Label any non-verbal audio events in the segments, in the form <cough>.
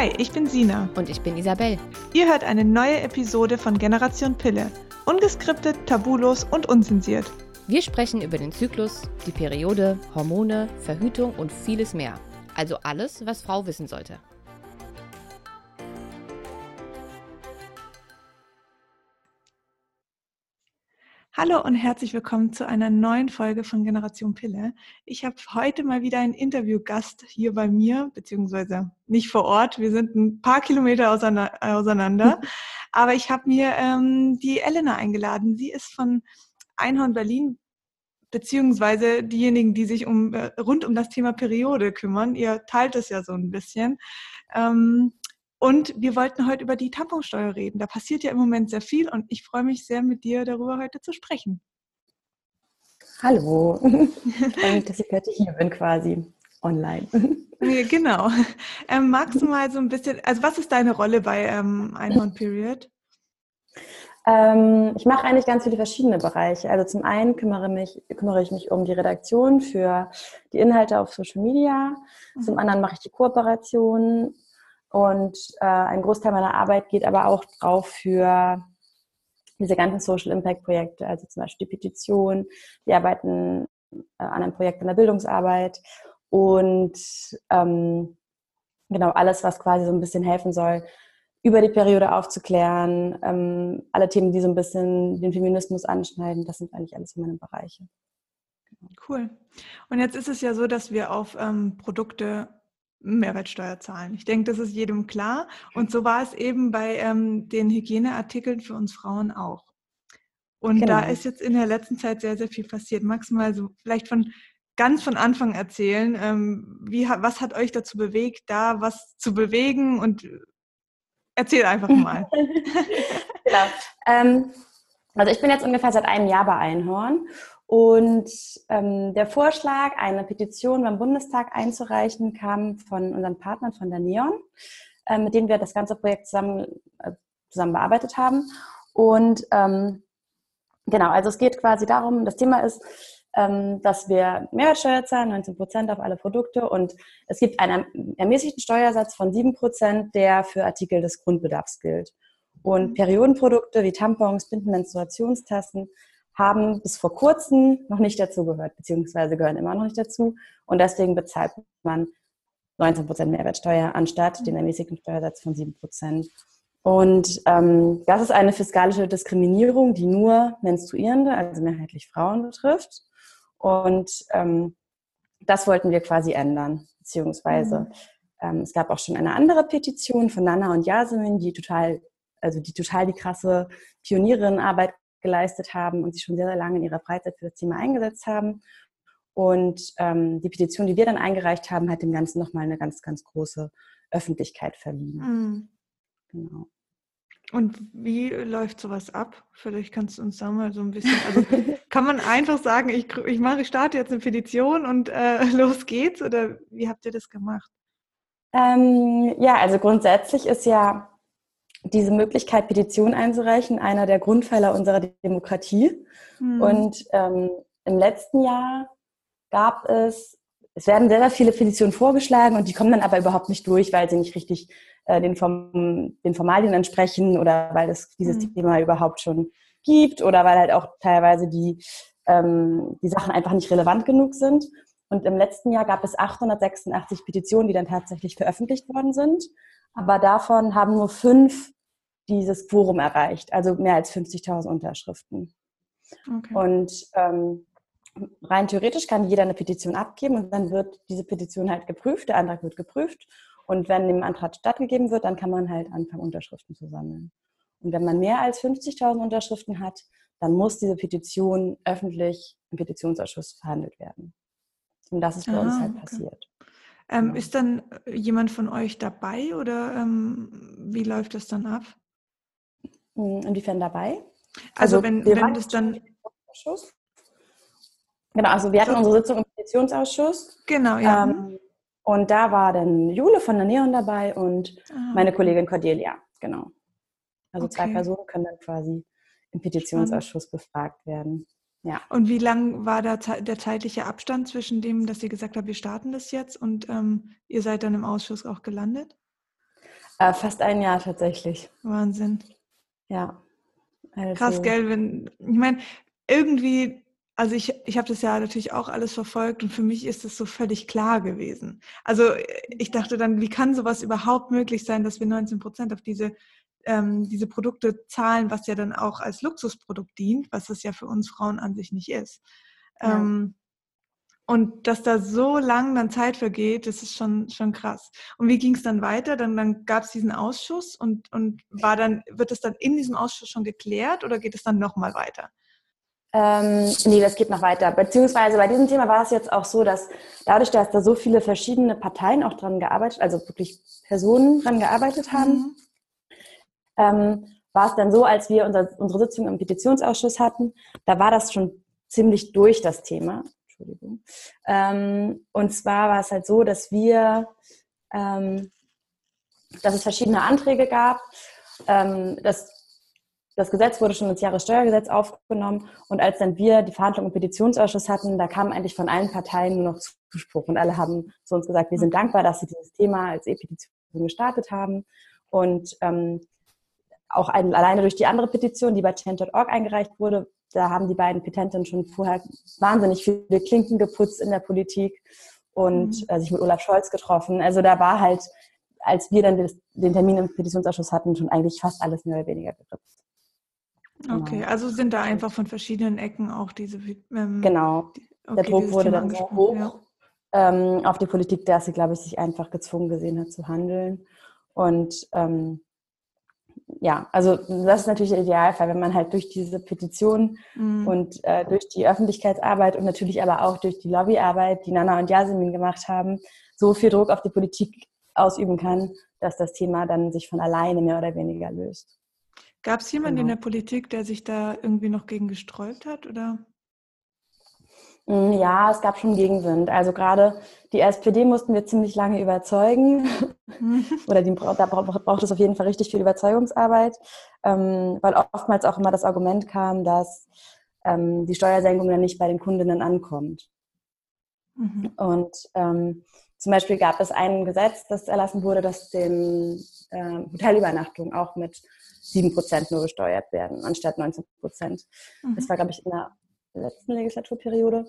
Hi, ich bin Sina. Und ich bin Isabel. Ihr hört eine neue Episode von Generation Pille. Ungeskriptet, tabulos und unzensiert. Wir sprechen über den Zyklus, die Periode, Hormone, Verhütung und vieles mehr. Also alles, was Frau wissen sollte. Hallo und herzlich willkommen zu einer neuen Folge von Generation Pille. Ich habe heute mal wieder einen Interviewgast hier bei mir, beziehungsweise nicht vor Ort. Wir sind ein paar Kilometer auseinander. <laughs> Aber ich habe mir ähm, die Elena eingeladen. Sie ist von Einhorn Berlin, beziehungsweise diejenigen, die sich um, äh, rund um das Thema Periode kümmern. Ihr teilt es ja so ein bisschen. Ähm, und wir wollten heute über die Tamponsteuer reden. Da passiert ja im Moment sehr viel und ich freue mich sehr, mit dir darüber heute zu sprechen. Hallo, ich <laughs> freue mich, dass ich heute hier bin quasi online. genau. Ähm, magst du mal so ein bisschen, also was ist deine Rolle bei ähm, Einhorn Period? Ähm, ich mache eigentlich ganz viele verschiedene Bereiche. Also zum einen kümmere, mich, kümmere ich mich um die Redaktion für die Inhalte auf Social Media. Zum mhm. anderen mache ich die Kooperation und äh, ein Großteil meiner Arbeit geht aber auch drauf für diese ganzen Social Impact Projekte, also zum Beispiel die Petition. Wir arbeiten äh, an einem Projekt in der Bildungsarbeit und ähm, genau alles, was quasi so ein bisschen helfen soll, über die Periode aufzuklären, ähm, alle Themen, die so ein bisschen den Feminismus anschneiden, das sind eigentlich alles meine Bereiche. Cool. Und jetzt ist es ja so, dass wir auf ähm, Produkte Mehrwertsteuer zahlen. Ich denke, das ist jedem klar. Und so war es eben bei ähm, den Hygieneartikeln für uns Frauen auch. Und genau. da ist jetzt in der letzten Zeit sehr, sehr viel passiert. Magst du mal so vielleicht von ganz von Anfang erzählen, ähm, wie, was hat euch dazu bewegt, da was zu bewegen? Und erzähl einfach <laughs> mal. genau. Ähm, also ich bin jetzt ungefähr seit einem Jahr bei Einhorn und ähm, der Vorschlag, eine Petition beim Bundestag einzureichen, kam von unseren Partnern von der Neon, äh, mit denen wir das ganze Projekt zusammen, äh, zusammen bearbeitet haben. Und ähm, genau, also es geht quasi darum, das Thema ist, ähm, dass wir Mehrwertsteuer zahlen, 19 Prozent auf alle Produkte und es gibt einen ermäßigten Steuersatz von 7 Prozent, der für Artikel des Grundbedarfs gilt. Und Periodenprodukte wie Tampons, Binden, Menstruationstassen haben bis vor kurzem noch nicht dazugehört, beziehungsweise gehören immer noch nicht dazu. Und deswegen bezahlt man 19% Mehrwertsteuer anstatt den ermäßigten Steuersatz von 7%. Und ähm, das ist eine fiskalische Diskriminierung, die nur Menstruierende, also mehrheitlich Frauen betrifft. Und ähm, das wollten wir quasi ändern, beziehungsweise mhm. ähm, es gab auch schon eine andere Petition von Nana und Yasemin, die total, also die total die krasse Pionierinnenarbeit geleistet haben und sich schon sehr, sehr lange in ihrer Freizeit für das Thema eingesetzt haben. Und ähm, die Petition, die wir dann eingereicht haben, hat dem Ganzen nochmal eine ganz, ganz große Öffentlichkeit verliehen. Mhm. Genau. Und wie läuft sowas ab? Vielleicht kannst du uns da mal so ein bisschen, also <laughs> kann man einfach sagen, ich, ich mache, ich starte jetzt eine Petition und äh, <laughs> los geht's oder wie habt ihr das gemacht? Ähm, ja, also grundsätzlich ist ja diese Möglichkeit, Petitionen einzureichen, einer der Grundpfeiler unserer Demokratie. Mhm. Und ähm, im letzten Jahr gab es, es werden sehr, sehr viele Petitionen vorgeschlagen und die kommen dann aber überhaupt nicht durch, weil sie nicht richtig äh, den, Form, den Formalien entsprechen oder weil es dieses mhm. Thema überhaupt schon gibt oder weil halt auch teilweise die, ähm, die Sachen einfach nicht relevant genug sind. Und im letzten Jahr gab es 886 Petitionen, die dann tatsächlich veröffentlicht worden sind. Aber davon haben nur fünf dieses Quorum erreicht, also mehr als 50.000 Unterschriften. Okay. Und ähm, rein theoretisch kann jeder eine Petition abgeben und dann wird diese Petition halt geprüft, der Antrag wird geprüft und wenn dem Antrag stattgegeben wird, dann kann man halt anfangen, Unterschriften zu sammeln. Und wenn man mehr als 50.000 Unterschriften hat, dann muss diese Petition öffentlich im Petitionsausschuss verhandelt werden. Und das ist bei Aha, uns halt okay. passiert. Ähm, genau. Ist dann äh, jemand von euch dabei oder ähm, wie läuft das dann ab? Hm, inwiefern dabei? Also, also wenn, wenn das dann... Genau, also wir hatten unsere Sitzung im Petitionsausschuss. Genau, ja. Ähm, und da war dann Jule von der Neon dabei und ah. meine Kollegin Cordelia, genau. Also okay. zwei Personen können dann quasi im Petitionsausschuss Spannend. befragt werden. Ja. Und wie lang war da der zeitliche Abstand zwischen dem, dass ihr gesagt habt, wir starten das jetzt und ähm, ihr seid dann im Ausschuss auch gelandet? Äh, fast ein Jahr tatsächlich. Wahnsinn. Ja. Also. Krass, gell? Wenn, ich meine, irgendwie also ich, ich habe das ja natürlich auch alles verfolgt und für mich ist es so völlig klar gewesen. Also ich dachte dann, wie kann sowas überhaupt möglich sein, dass wir 19 Prozent auf diese, ähm, diese Produkte zahlen, was ja dann auch als Luxusprodukt dient, was es ja für uns Frauen an sich nicht ist. Ja. Ähm, und dass da so lang dann Zeit vergeht, das ist schon, schon krass. Und wie ging es dann weiter? Dann, dann gab es diesen Ausschuss und, und war dann, wird es dann in diesem Ausschuss schon geklärt oder geht es dann nochmal weiter? Ähm, nee, das geht noch weiter. Beziehungsweise bei diesem Thema war es jetzt auch so, dass dadurch, dass da so viele verschiedene Parteien auch dran gearbeitet, also wirklich Personen dran gearbeitet haben, mhm. Ähm, war es dann so, als wir unser, unsere Sitzung im Petitionsausschuss hatten, da war das schon ziemlich durch das Thema. Entschuldigung. Ähm, und zwar war es halt so, dass wir, ähm, dass es verschiedene Anträge gab, ähm, dass das Gesetz wurde schon ins Jahressteuergesetz aufgenommen und als dann wir die Verhandlungen im Petitionsausschuss hatten, da kam eigentlich von allen Parteien nur noch Zuspruch und alle haben zu uns gesagt, wir sind dankbar, dass sie dieses Thema als E-Petition gestartet haben und ähm, auch ein, alleine durch die andere Petition, die bei change.org eingereicht wurde, da haben die beiden Petenten schon vorher wahnsinnig viele Klinken geputzt in der Politik und mhm. äh, sich mit Olaf Scholz getroffen. Also da war halt, als wir dann den Termin im Petitionsausschuss hatten, schon eigentlich fast alles mehr oder weniger geritzt. Genau. Okay, also sind da einfach von verschiedenen Ecken auch diese. Ähm, genau. Okay, der Druck wurde dann so hoch ja. ähm, auf die Politik, dass sie, glaube ich, sich einfach gezwungen gesehen hat zu handeln. Und ähm, ja, also das ist natürlich der Idealfall, wenn man halt durch diese Petition mhm. und äh, durch die Öffentlichkeitsarbeit und natürlich aber auch durch die Lobbyarbeit, die Nana und Yasemin gemacht haben, so viel Druck auf die Politik ausüben kann, dass das Thema dann sich von alleine mehr oder weniger löst. Gab es jemanden genau. in der Politik, der sich da irgendwie noch gegen gesträubt hat? Oder? Mm, ja, es gab schon Gegenwind. Also gerade die SPD mussten wir ziemlich lange überzeugen. Mhm. <laughs> Oder die, da braucht es auf jeden Fall richtig viel Überzeugungsarbeit, ähm, weil oftmals auch immer das Argument kam, dass ähm, die Steuersenkung dann nicht bei den Kundinnen ankommt. Mhm. Und ähm, zum Beispiel gab es ein Gesetz, das erlassen wurde, das den äh, Hotelübernachtungen auch mit 7 Prozent nur besteuert werden, anstatt 19 Prozent. Mhm. Das war, glaube ich, in der letzten Legislaturperiode.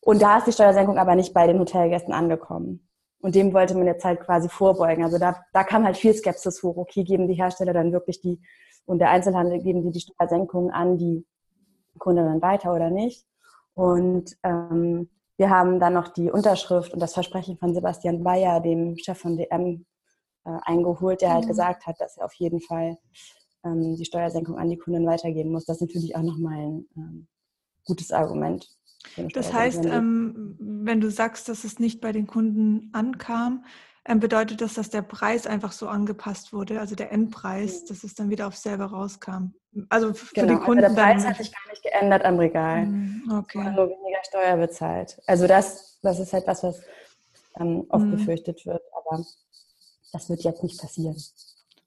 Und da ist die Steuersenkung aber nicht bei den Hotelgästen angekommen. Und dem wollte man jetzt halt quasi vorbeugen. Also da, da kam halt viel Skepsis hoch. Okay, geben die Hersteller dann wirklich die und der Einzelhandel geben die die Steuersenkung an die Kunden dann weiter oder nicht? Und ähm, wir haben dann noch die Unterschrift und das Versprechen von Sebastian Bayer, dem Chef von DM, äh, eingeholt, der halt mhm. gesagt hat, dass er auf jeden Fall ähm, die Steuersenkung an die Kunden weitergeben muss. Das ist natürlich auch nochmal ein ähm, gutes Argument. Das heißt, ähm, wenn du sagst, dass es nicht bei den Kunden ankam, ähm, bedeutet das, dass der Preis einfach so angepasst wurde, also der Endpreis, mhm. dass es dann wieder auf selber rauskam. Also für genau, die Kunden. Also der Preis hat sich gar nicht geändert am Regal. Mhm, okay. Nur weniger Steuer bezahlt. Also das, das ist halt was, was ähm, oft mhm. befürchtet wird. Aber das wird jetzt nicht passieren.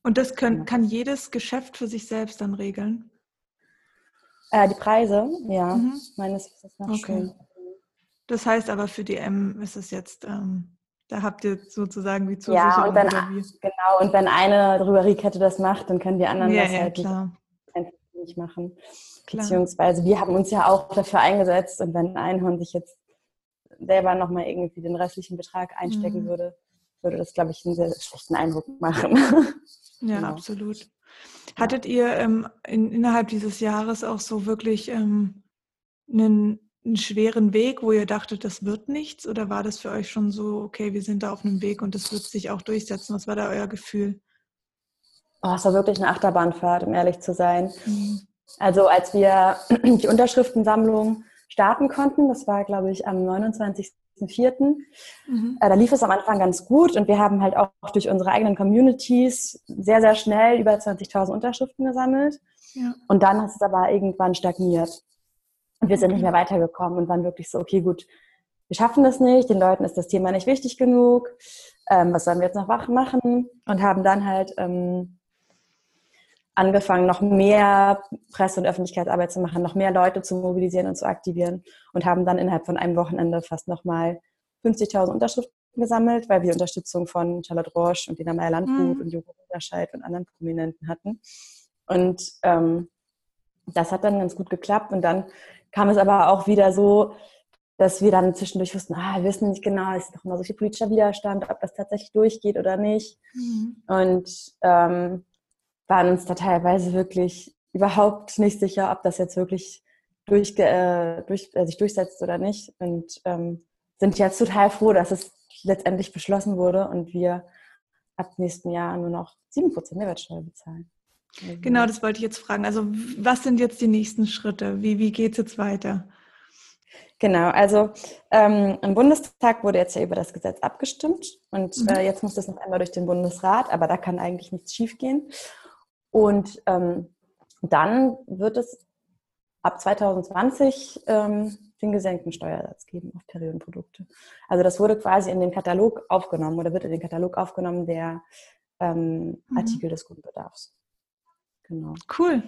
Und das können, kann jedes Geschäft für sich selbst dann regeln? Äh, die Preise, ja, mhm. meines Wissens nach okay. schon. Das heißt aber für die M ist es jetzt, ähm, da habt ihr sozusagen die Zusicherung. Ja, und wenn, genau, und wenn eine Drogeriekette das macht, dann können die anderen ja, das ja, halt klar. nicht machen. Klar. Beziehungsweise wir haben uns ja auch dafür eingesetzt und wenn Einhorn sich jetzt selber nochmal irgendwie den restlichen Betrag einstecken mhm. würde, würde das, glaube ich, einen sehr schlechten Eindruck machen. Ja, <laughs> genau. absolut. Hattet ihr ähm, in, innerhalb dieses Jahres auch so wirklich ähm, einen, einen, schweren Weg, wo ihr dachtet, das wird nichts? Oder war das für euch schon so, okay, wir sind da auf einem Weg und das wird sich auch durchsetzen? Was war da euer Gefühl? Oh, es war wirklich eine Achterbahnfahrt, um ehrlich zu sein. Mhm. Also als wir <clears throat> die Unterschriftensammlung starten konnten, das war, glaube ich, am 29. 1.4. Mhm. Äh, da lief es am Anfang ganz gut und wir haben halt auch durch unsere eigenen Communities sehr, sehr schnell über 20.000 Unterschriften gesammelt. Ja. Und dann hat es aber irgendwann stagniert. Und wir sind nicht mehr weitergekommen und waren wirklich so, okay, gut, wir schaffen das nicht, den Leuten ist das Thema nicht wichtig genug, ähm, was sollen wir jetzt noch machen? Und haben dann halt ähm, angefangen, noch mehr Presse- und Öffentlichkeitsarbeit zu machen, noch mehr Leute zu mobilisieren und zu aktivieren und haben dann innerhalb von einem Wochenende fast nochmal 50.000 Unterschriften gesammelt, weil wir Unterstützung von Charlotte Roche und Dina Meyer-Landgut mhm. und Joko Scheid und anderen Prominenten hatten. Und ähm, das hat dann ganz gut geklappt. Und dann kam es aber auch wieder so, dass wir dann zwischendurch wussten, ah, wir wissen nicht genau, es ist doch immer so viel politischer Widerstand, ob das tatsächlich durchgeht oder nicht. Mhm. Und ähm, waren uns da teilweise wirklich überhaupt nicht sicher, ob das jetzt wirklich durch, äh, durch, äh, sich durchsetzt oder nicht. Und ähm, sind jetzt total froh, dass es letztendlich beschlossen wurde und wir ab nächsten Jahr nur noch 7% Mehrwertsteuer bezahlen. Also genau, das wollte ich jetzt fragen. Also was sind jetzt die nächsten Schritte? Wie, wie geht es jetzt weiter? Genau, also ähm, im Bundestag wurde jetzt ja über das Gesetz abgestimmt und mhm. äh, jetzt muss das noch einmal durch den Bundesrat, aber da kann eigentlich nichts schiefgehen. Und ähm, dann wird es ab 2020 ähm, den gesenkten Steuersatz geben auf Periodenprodukte. Also das wurde quasi in den Katalog aufgenommen oder wird in den Katalog aufgenommen der ähm, mhm. Artikel des Grundbedarfs. Genau. Cool.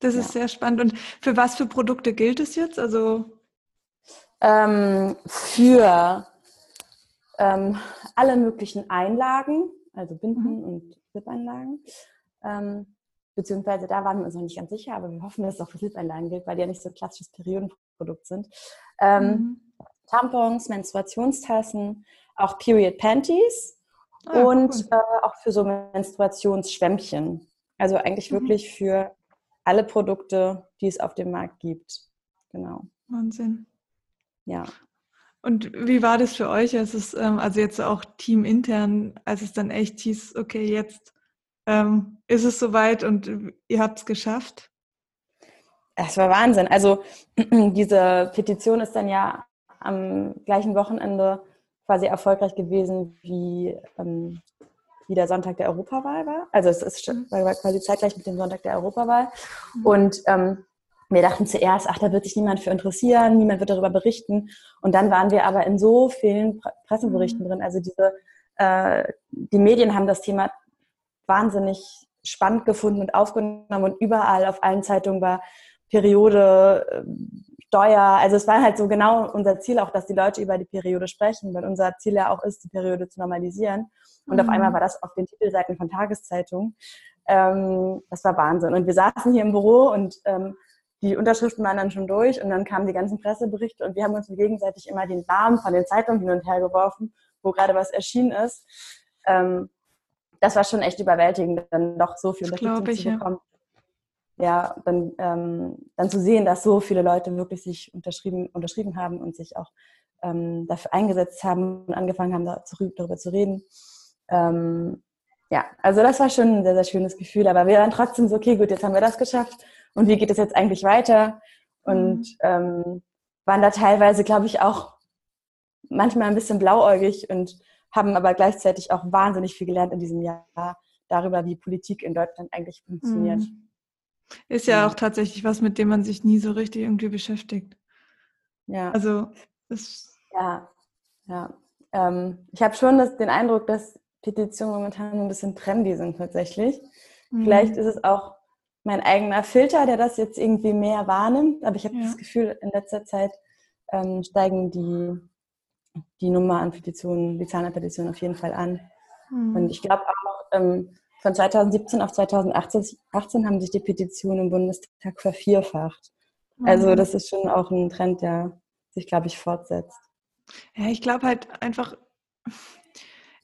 Das ja. ist sehr spannend. Und für was für Produkte gilt es jetzt? Also ähm, für ähm, alle möglichen Einlagen, also Binden mhm. und Slip-Einlagen. Ähm, beziehungsweise da waren wir uns noch nicht ganz sicher, aber wir hoffen, dass es auch für Slip-Einlagen gilt, weil die ja nicht so ein klassisches Periodenprodukt sind. Ähm, mhm. Tampons, Menstruationstassen, auch Period Panties ah, und cool. äh, auch für so Menstruationsschwämmchen. Also eigentlich mhm. wirklich für alle Produkte, die es auf dem Markt gibt. Genau. Wahnsinn. Ja. Und wie war das für euch, als es, ähm, also jetzt auch teamintern, als es dann echt hieß, okay, jetzt ähm, ist es soweit und ihr habt es geschafft? Es war Wahnsinn. Also <clears throat> diese Petition ist dann ja am gleichen Wochenende quasi erfolgreich gewesen wie ähm, wie der Sonntag der Europawahl war. Also es ist mhm. war quasi zeitgleich mit dem Sonntag der Europawahl. Mhm. Und ähm, wir dachten zuerst, ach, da wird sich niemand für interessieren, niemand wird darüber berichten. Und dann waren wir aber in so vielen Presseberichten mhm. drin. Also diese, äh, die Medien haben das Thema wahnsinnig spannend gefunden und aufgenommen und überall auf allen Zeitungen war Periode, ähm, Steuer. Also es war halt so genau unser Ziel auch, dass die Leute über die Periode sprechen, weil unser Ziel ja auch ist, die Periode zu normalisieren. Und mhm. auf einmal war das auf den Titelseiten von Tageszeitungen. Ähm, das war Wahnsinn. Und wir saßen hier im Büro und ähm, die Unterschriften waren dann schon durch und dann kamen die ganzen Presseberichte und wir haben uns gegenseitig immer den Namen von den Zeitungen hin und her geworfen, wo gerade was erschienen ist. Ähm, das war schon echt überwältigend, dann doch so viel Unterstützung zu bekommen. Ja ja, dann, ähm, dann zu sehen, dass so viele Leute wirklich sich unterschrieben, unterschrieben haben und sich auch ähm, dafür eingesetzt haben und angefangen haben, darüber zu reden. Ähm, ja, also das war schon ein sehr, sehr schönes Gefühl. Aber wir waren trotzdem so, okay, gut, jetzt haben wir das geschafft. Und wie geht es jetzt eigentlich weiter? Und mhm. ähm, waren da teilweise, glaube ich, auch manchmal ein bisschen blauäugig und haben aber gleichzeitig auch wahnsinnig viel gelernt in diesem Jahr darüber, wie Politik in Deutschland eigentlich funktioniert. Mhm. Ist ja, ja, auch tatsächlich was, mit dem man sich nie so richtig irgendwie beschäftigt. Ja. Also ist ja, ja. Ähm, ich habe schon das, den Eindruck, dass Petitionen momentan ein bisschen trendy sind tatsächlich. Mhm. Vielleicht ist es auch mein eigener Filter, der das jetzt irgendwie mehr wahrnimmt. Aber ich habe ja. das Gefühl, in letzter Zeit ähm, steigen die, die Nummer an Petitionen, die Zahlen an Petitionen auf jeden Fall an. Mhm. Und ich glaube auch, ähm, von 2017 auf 2018 haben sich die Petitionen im Bundestag vervierfacht. Also mhm. das ist schon auch ein Trend, der sich, glaube ich, fortsetzt. Ja, ich glaube halt einfach,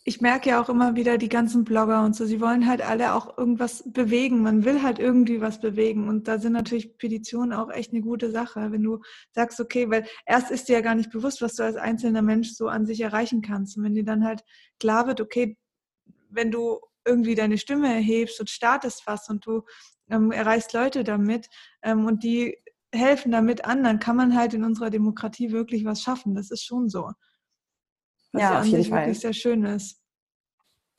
ich merke ja auch immer wieder die ganzen Blogger und so, sie wollen halt alle auch irgendwas bewegen. Man will halt irgendwie was bewegen. Und da sind natürlich Petitionen auch echt eine gute Sache, wenn du sagst, okay, weil erst ist dir ja gar nicht bewusst, was du als einzelner Mensch so an sich erreichen kannst. Und wenn dir dann halt klar wird, okay, wenn du irgendwie deine Stimme erhebst und startest was und du ähm, erreichst Leute damit ähm, und die helfen damit an, dann kann man halt in unserer Demokratie wirklich was schaffen. Das ist schon so. Was ja, ja auf jeden Fall. wirklich sehr schön ist.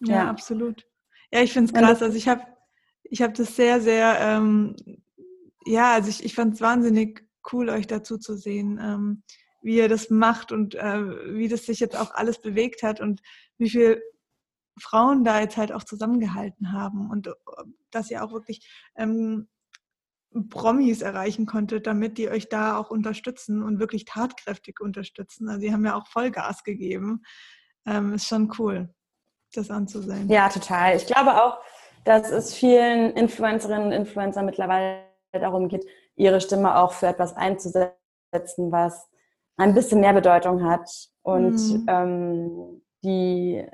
Ja, ja. absolut. Ja, ich finde es krass. Also ich habe ich hab das sehr, sehr, ähm, ja, also ich, ich fand es wahnsinnig cool, euch dazu zu sehen, ähm, wie ihr das macht und äh, wie das sich jetzt auch alles bewegt hat und wie viel Frauen da jetzt halt auch zusammengehalten haben und äh, dass ihr auch wirklich ähm, Promis erreichen konntet, damit die euch da auch unterstützen und wirklich tatkräftig unterstützen. Also sie haben ja auch Vollgas gegeben. Ähm, ist schon cool, das anzusehen. Ja, total. Ich glaube auch, dass es vielen Influencerinnen und Influencern mittlerweile darum geht, ihre Stimme auch für etwas einzusetzen, was ein bisschen mehr Bedeutung hat und mhm. ähm, die,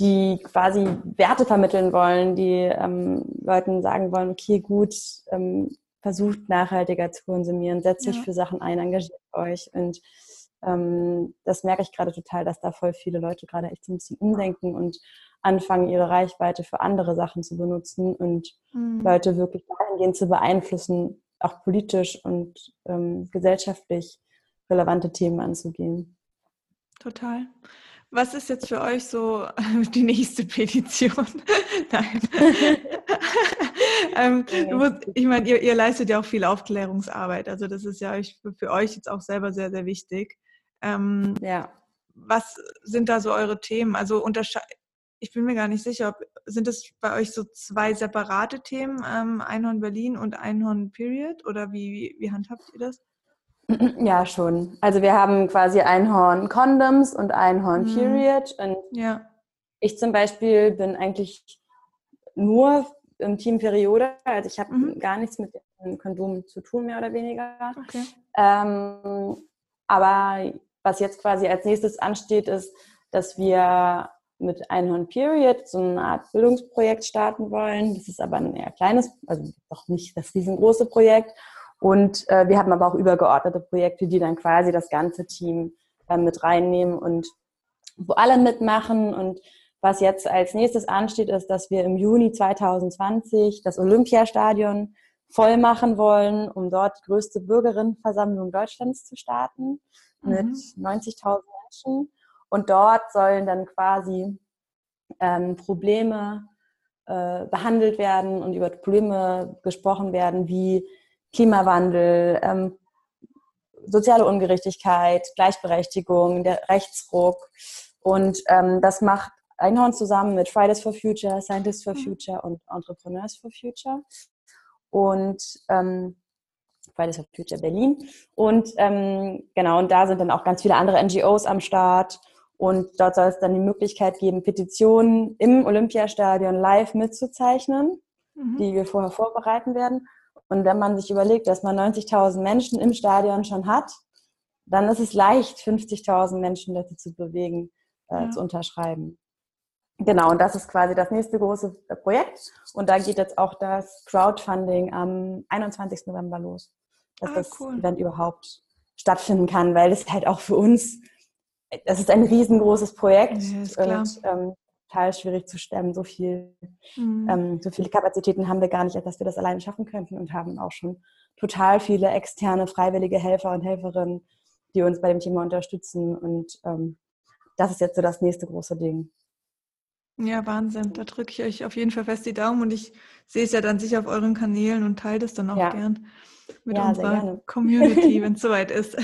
die quasi Werte vermitteln wollen, die ähm, Leuten sagen wollen, okay, gut, ähm, versucht nachhaltiger zu konsumieren, setzt ja. euch für Sachen ein, engagiert euch und ähm, das merke ich gerade total, dass da voll viele Leute gerade echt so ein bisschen umdenken und anfangen, ihre Reichweite für andere Sachen zu benutzen und mhm. Leute wirklich dahingehend zu beeinflussen, auch politisch und ähm, gesellschaftlich relevante Themen anzugehen. Total. Was ist jetzt für euch so <laughs> die nächste Petition? <laughs> Nein. <laughs> ähm, ich meine, ihr, ihr, leistet ja auch viel Aufklärungsarbeit. Also das ist ja für, für euch jetzt auch selber sehr, sehr wichtig. Ähm, ja. Was sind da so eure Themen? Also ich bin mir gar nicht sicher, ob, sind das bei euch so zwei separate Themen, ähm, Einhorn Berlin und Einhorn Period? Oder wie, wie handhabt ihr das? <clears throat> Ja, schon. Also wir haben quasi Einhorn Condoms und Einhorn mhm. Period. Und ja. ich zum Beispiel bin eigentlich nur im Team Periode. Also ich habe mhm. gar nichts mit dem Kondom zu tun, mehr oder weniger. Okay. Ähm, aber was jetzt quasi als nächstes ansteht, ist, dass wir mit Einhorn Period so eine Art Bildungsprojekt starten wollen. Das ist aber ein eher kleines, also doch nicht das riesengroße Projekt. Und äh, wir haben aber auch übergeordnete Projekte, die dann quasi das ganze Team äh, mit reinnehmen und wo alle mitmachen. Und was jetzt als nächstes ansteht, ist, dass wir im Juni 2020 das Olympiastadion voll machen wollen, um dort die größte Bürgerinnenversammlung Deutschlands zu starten mhm. mit 90.000 Menschen. Und dort sollen dann quasi ähm, Probleme äh, behandelt werden und über Probleme gesprochen werden, wie Klimawandel, ähm, soziale Ungerechtigkeit, Gleichberechtigung, der Rechtsruck. Und ähm, das macht Einhorn zusammen mit Fridays for Future, Scientists for mhm. Future und Entrepreneurs for Future. Und ähm, Fridays for Future Berlin. Und ähm, genau, und da sind dann auch ganz viele andere NGOs am Start. Und dort soll es dann die Möglichkeit geben, Petitionen im Olympiastadion live mitzuzeichnen, mhm. die wir vorher vorbereiten werden. Und wenn man sich überlegt, dass man 90.000 Menschen im Stadion schon hat, dann ist es leicht, 50.000 Menschen dazu zu bewegen, äh, ja. zu unterschreiben. Genau, und das ist quasi das nächste große äh, Projekt. Und da geht jetzt auch das Crowdfunding am 21. November los, dass ah, das cool. Event überhaupt stattfinden kann, weil es halt auch für uns das ist ein riesengroßes Projekt ja, und ähm, total schwierig zu stemmen. So viel, mhm. ähm, so viele Kapazitäten haben wir gar nicht, dass wir das alleine schaffen könnten und haben auch schon total viele externe freiwillige Helfer und Helferinnen, die uns bei dem Thema unterstützen. Und ähm, das ist jetzt so das nächste große Ding. Ja, Wahnsinn. Da drücke ich euch auf jeden Fall fest die Daumen und ich sehe es ja dann sicher auf euren Kanälen und teile das dann auch ja. gern mit ja, unserer <laughs> Community, wenn es soweit ist.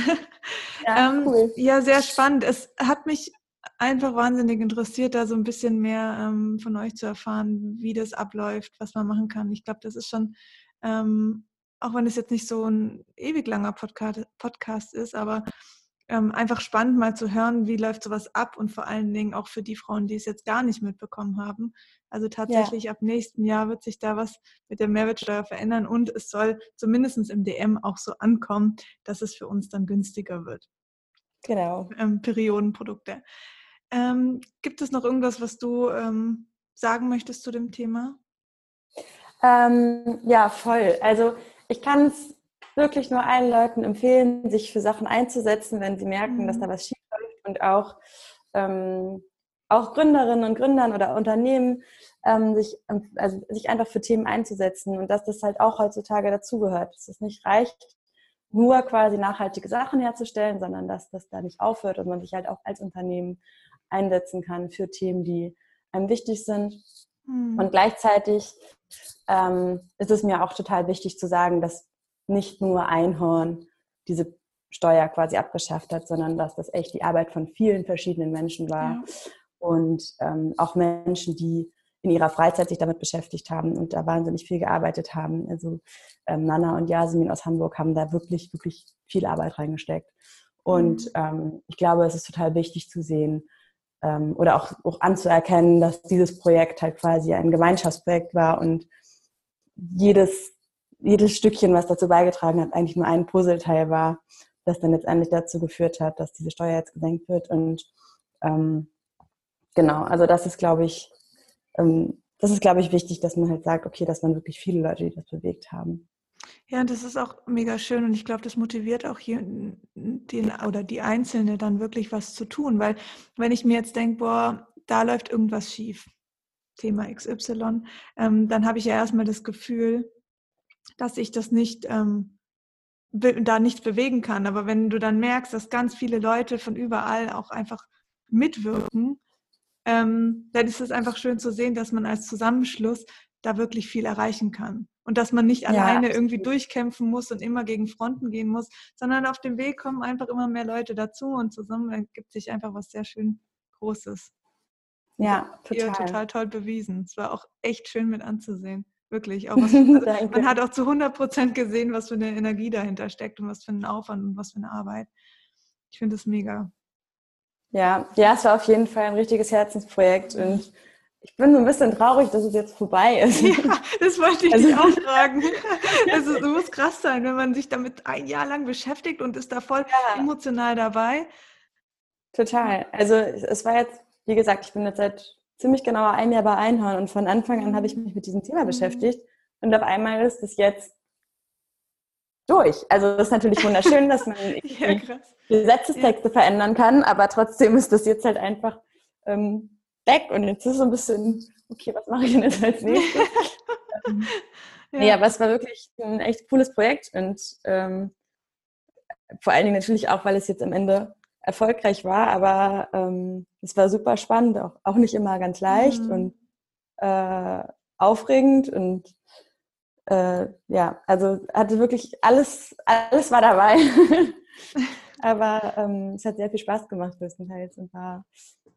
Ja, <laughs> ähm, cool. ja, sehr spannend. Es hat mich einfach wahnsinnig interessiert, da so ein bisschen mehr ähm, von euch zu erfahren, wie das abläuft, was man machen kann. Ich glaube, das ist schon, ähm, auch wenn es jetzt nicht so ein ewig langer Podcast, Podcast ist, aber ähm, einfach spannend mal zu hören, wie läuft sowas ab und vor allen Dingen auch für die Frauen, die es jetzt gar nicht mitbekommen haben. Also tatsächlich ja. ab nächsten Jahr wird sich da was mit der Mehrwertsteuer verändern und es soll zumindest im DM auch so ankommen, dass es für uns dann günstiger wird. Genau. Ähm, Periodenprodukte. Ähm, gibt es noch irgendwas, was du ähm, sagen möchtest zu dem Thema? Ähm, ja, voll. Also ich kann es wirklich nur allen Leuten empfehlen, sich für Sachen einzusetzen, wenn sie merken, mhm. dass da was schief läuft und auch, ähm, auch Gründerinnen und Gründern oder Unternehmen ähm, sich, ähm, also sich einfach für Themen einzusetzen und dass das halt auch heutzutage dazugehört, dass es nicht reicht, nur quasi nachhaltige Sachen herzustellen, sondern dass das da nicht aufhört und man sich halt auch als Unternehmen einsetzen kann für Themen, die einem wichtig sind. Mhm. Und gleichzeitig ähm, ist es mir auch total wichtig zu sagen, dass nicht nur Einhorn diese Steuer quasi abgeschafft hat, sondern dass das echt die Arbeit von vielen verschiedenen Menschen war. Ja. Und ähm, auch Menschen, die in ihrer Freizeit sich damit beschäftigt haben und da wahnsinnig viel gearbeitet haben. Also ähm, Nana und Yasemin aus Hamburg haben da wirklich, wirklich viel Arbeit reingesteckt. Und mhm. ähm, ich glaube, es ist total wichtig zu sehen, ähm, oder auch, auch anzuerkennen, dass dieses Projekt halt quasi ein Gemeinschaftsprojekt war und jedes, jedes Stückchen, was dazu beigetragen hat, eigentlich nur ein Puzzleteil war, das dann letztendlich dazu geführt hat, dass diese Steuer jetzt gesenkt wird. Und ähm, genau, also das ist, glaube ich, ähm, das ist, glaube ich, wichtig, dass man halt sagt, okay, das waren wirklich viele Leute, die das bewegt haben. Ja, das ist auch mega schön und ich glaube, das motiviert auch hier den oder die Einzelne dann wirklich was zu tun, weil wenn ich mir jetzt denke, boah, da läuft irgendwas schief, Thema XY, ähm, dann habe ich ja erstmal das Gefühl, dass ich das nicht ähm, da nichts bewegen kann. Aber wenn du dann merkst, dass ganz viele Leute von überall auch einfach mitwirken, ähm, dann ist es einfach schön zu sehen, dass man als Zusammenschluss da wirklich viel erreichen kann. Und dass man nicht ja, alleine absolut. irgendwie durchkämpfen muss und immer gegen Fronten gehen muss, sondern auf dem Weg kommen einfach immer mehr Leute dazu und zusammen ergibt sich einfach was sehr schön Großes. Ja, total. total toll bewiesen. Es war auch echt schön mit anzusehen. Wirklich. Auch was, <laughs> also man hat auch zu 100 Prozent gesehen, was für eine Energie dahinter steckt und was für einen Aufwand und was für eine Arbeit. Ich finde es mega. Ja, ja, es war auf jeden Fall ein richtiges Herzensprojekt und ich bin so ein bisschen traurig, dass es jetzt vorbei ist. Ja, das wollte ich also, dich auch fragen. Es ist, muss krass sein, wenn man sich damit ein Jahr lang beschäftigt und ist da voll ja. emotional dabei. Total. Also es war jetzt, wie gesagt, ich bin jetzt seit ziemlich genau ein Jahr bei Einhorn und von Anfang an habe ich mich mit diesem Thema mhm. beschäftigt und auf einmal ist es jetzt durch. Also das ist natürlich wunderschön, dass man <laughs> ja, Gesetzestexte verändern kann, aber trotzdem ist das jetzt halt einfach ähm, weg und jetzt ist so ein bisschen, okay, was mache ich denn jetzt als nächstes? <laughs> ja. Nee, aber es war wirklich ein echt cooles Projekt und ähm, vor allen Dingen natürlich auch, weil es jetzt am Ende erfolgreich war, aber ähm, es war super spannend, auch, auch nicht immer ganz leicht mhm. und äh, aufregend und äh, ja, also hatte wirklich alles, alles war dabei. <laughs> aber ähm, es hat sehr viel Spaß gemacht größtenteils und war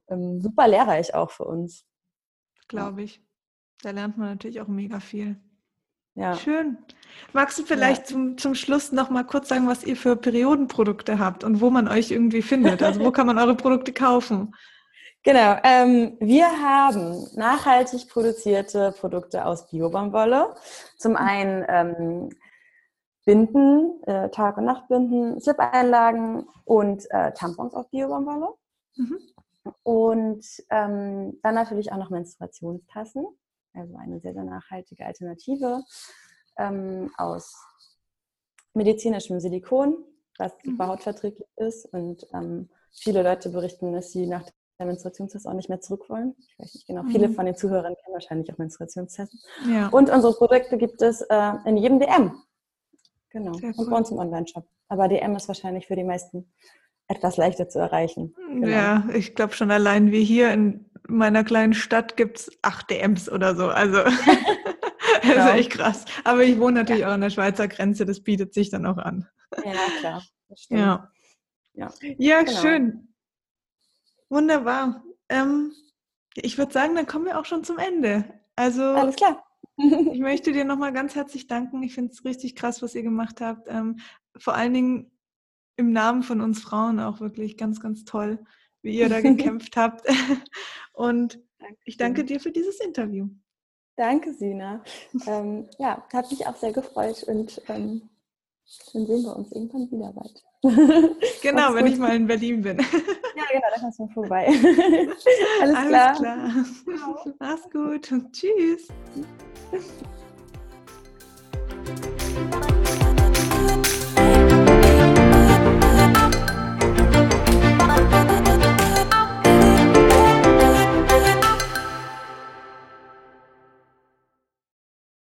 ähm, super lehrreich auch für uns. Glaube ich. Da lernt man natürlich auch mega viel. Ja. Schön. Magst du vielleicht ja. zum, zum Schluss noch mal kurz sagen, was ihr für Periodenprodukte habt und wo man euch irgendwie findet? Also wo <laughs> kann man eure Produkte kaufen? Genau. Ähm, wir haben nachhaltig produzierte Produkte aus Biobaumwolle. Zum mhm. einen ähm, Binden, äh, Tag- und Nachtbinden, Zip-Einlagen und äh, Tampons aus Biobaumwolle. Mhm. Und ähm, dann natürlich auch noch Menstruationstassen, also eine sehr, sehr nachhaltige Alternative ähm, aus medizinischem Silikon, was mhm. super hautverträglich ist. Und ähm, viele Leute berichten, dass sie nach der Menstruationstasse auch nicht mehr zurück wollen. Ich weiß nicht genau, mhm. viele von den Zuhörern kennen wahrscheinlich auch Menstruationstassen. Ja. Und unsere Produkte gibt es äh, in jedem DM. Genau. Und bei uns im Online-Shop. Aber DM ist wahrscheinlich für die meisten etwas leichter zu erreichen. Genau. Ja, ich glaube schon allein wie hier in meiner kleinen Stadt gibt es acht DMs oder so. Also <laughs> das genau. ist echt krass. Aber ich wohne natürlich ja. auch an der Schweizer Grenze, das bietet sich dann auch an. Ja, klar. Ja, ja. ja genau. schön. Wunderbar. Ähm, ich würde sagen, dann kommen wir auch schon zum Ende. Also alles klar. <laughs> ich möchte dir nochmal ganz herzlich danken. Ich finde es richtig krass, was ihr gemacht habt. Ähm, vor allen Dingen im Namen von uns Frauen auch wirklich ganz, ganz toll, wie ihr da gekämpft <laughs> habt. Und ich danke dir für dieses Interview. Danke, Sina. ähm, ja, hat mich auch sehr gefreut und ähm, dann sehen wir uns irgendwann wieder bald. <laughs> <laughs> genau, wenn ich mal in Berlin bin. ja, genau, da kannst du vorbei. Alles, Alles klar. klar. Mach's gut. Tschüss.